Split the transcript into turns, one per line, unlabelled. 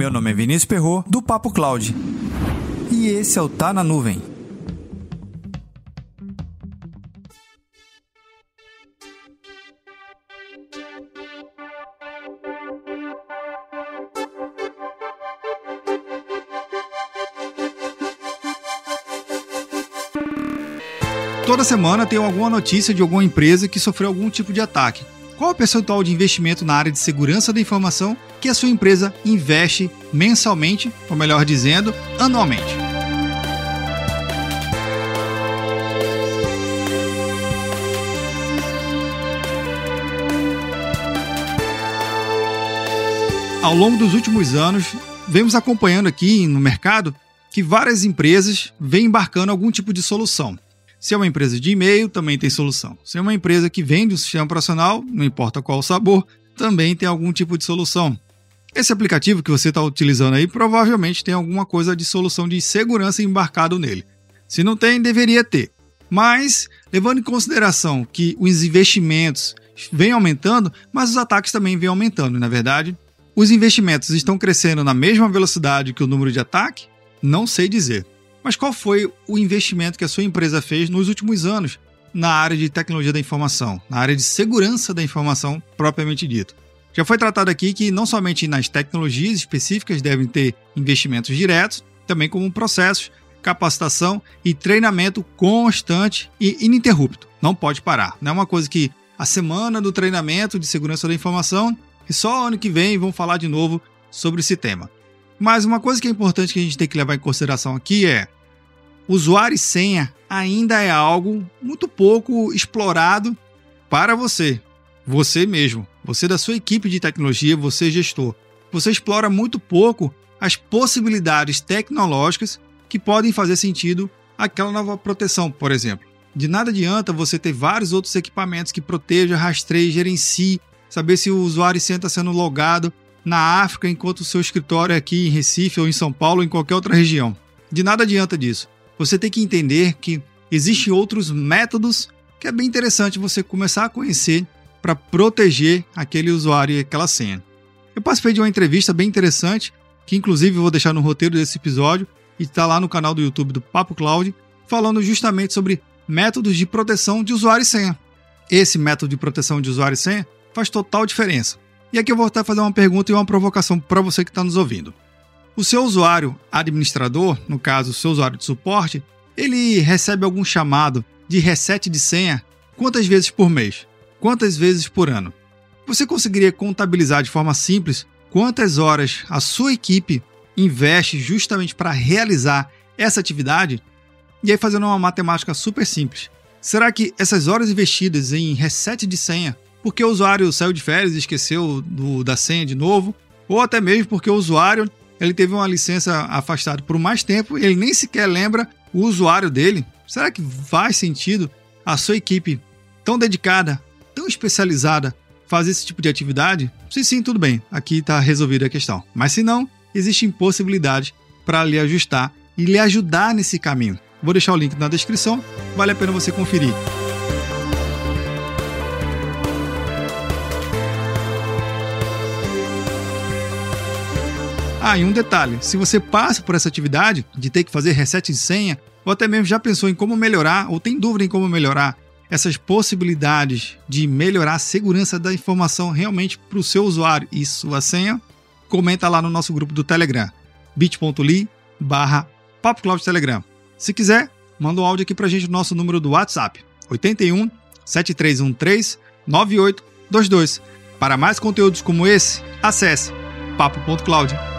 Meu nome é Vinícius Perro do Papo Cloud. E esse é o Tá na Nuvem.
Toda semana tem alguma notícia de alguma empresa que sofreu algum tipo de ataque. Qual o percentual de investimento na área de segurança da informação que a sua empresa investe mensalmente, ou melhor dizendo, anualmente? Ao longo dos últimos anos, vemos acompanhando aqui no mercado que várias empresas vêm embarcando algum tipo de solução. Se é uma empresa de e-mail, também tem solução. Se é uma empresa que vende o sistema operacional, não importa qual o sabor, também tem algum tipo de solução. Esse aplicativo que você está utilizando aí provavelmente tem alguma coisa de solução de segurança embarcado nele. Se não tem, deveria ter. Mas, levando em consideração que os investimentos vêm aumentando, mas os ataques também vêm aumentando, na é verdade. Os investimentos estão crescendo na mesma velocidade que o número de ataque? Não sei dizer. Mas qual foi o investimento que a sua empresa fez nos últimos anos na área de tecnologia da informação, na área de segurança da informação propriamente dito? Já foi tratado aqui que não somente nas tecnologias específicas devem ter investimentos diretos, também como processos, capacitação e treinamento constante e ininterrupto. Não pode parar. Não é uma coisa que a semana do treinamento de segurança da informação e só ano que vem vão falar de novo sobre esse tema. Mas uma coisa que é importante que a gente tem que levar em consideração aqui é: usuário e senha ainda é algo muito pouco explorado para você, você mesmo, você da sua equipe de tecnologia, você gestor. Você explora muito pouco as possibilidades tecnológicas que podem fazer sentido aquela nova proteção, por exemplo. De nada adianta você ter vários outros equipamentos que protejam, rastreiem, gerenciem, saber se o usuário senha está sendo logado, na África enquanto o seu escritório é aqui em Recife ou em São Paulo ou em qualquer outra região. De nada adianta disso. Você tem que entender que existem outros métodos que é bem interessante você começar a conhecer para proteger aquele usuário e aquela senha. Eu participei de uma entrevista bem interessante, que inclusive vou deixar no roteiro desse episódio e está lá no canal do YouTube do Papo Cloud, falando justamente sobre métodos de proteção de usuário e senha. Esse método de proteção de usuário e senha faz total diferença. E aqui eu vou estar fazer uma pergunta e uma provocação para você que está nos ouvindo. O seu usuário administrador, no caso, o seu usuário de suporte, ele recebe algum chamado de reset de senha quantas vezes por mês? Quantas vezes por ano? Você conseguiria contabilizar de forma simples quantas horas a sua equipe investe justamente para realizar essa atividade? E aí, fazendo uma matemática super simples. Será que essas horas investidas em reset de senha porque o usuário saiu de férias e esqueceu do, da senha de novo, ou até mesmo porque o usuário ele teve uma licença afastada por mais tempo e ele nem sequer lembra o usuário dele. Será que faz sentido a sua equipe tão dedicada, tão especializada, fazer esse tipo de atividade? Se sim, tudo bem, aqui está resolvida a questão. Mas se não, existem possibilidades para lhe ajustar e lhe ajudar nesse caminho. Vou deixar o link na descrição, vale a pena você conferir. Ah, e um detalhe: se você passa por essa atividade de ter que fazer reset de senha, ou até mesmo já pensou em como melhorar, ou tem dúvida em como melhorar essas possibilidades de melhorar a segurança da informação realmente para o seu usuário e sua senha, comenta lá no nosso grupo do Telegram, bit.ly barra Telegram. Se quiser, manda um áudio aqui para a gente no nosso número do WhatsApp, 81 7313 9822. Para mais conteúdos como esse, acesse papo.cloud.